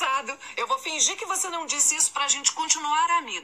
passado. Eu vou fingir que você não disse isso pra gente continuar amiga.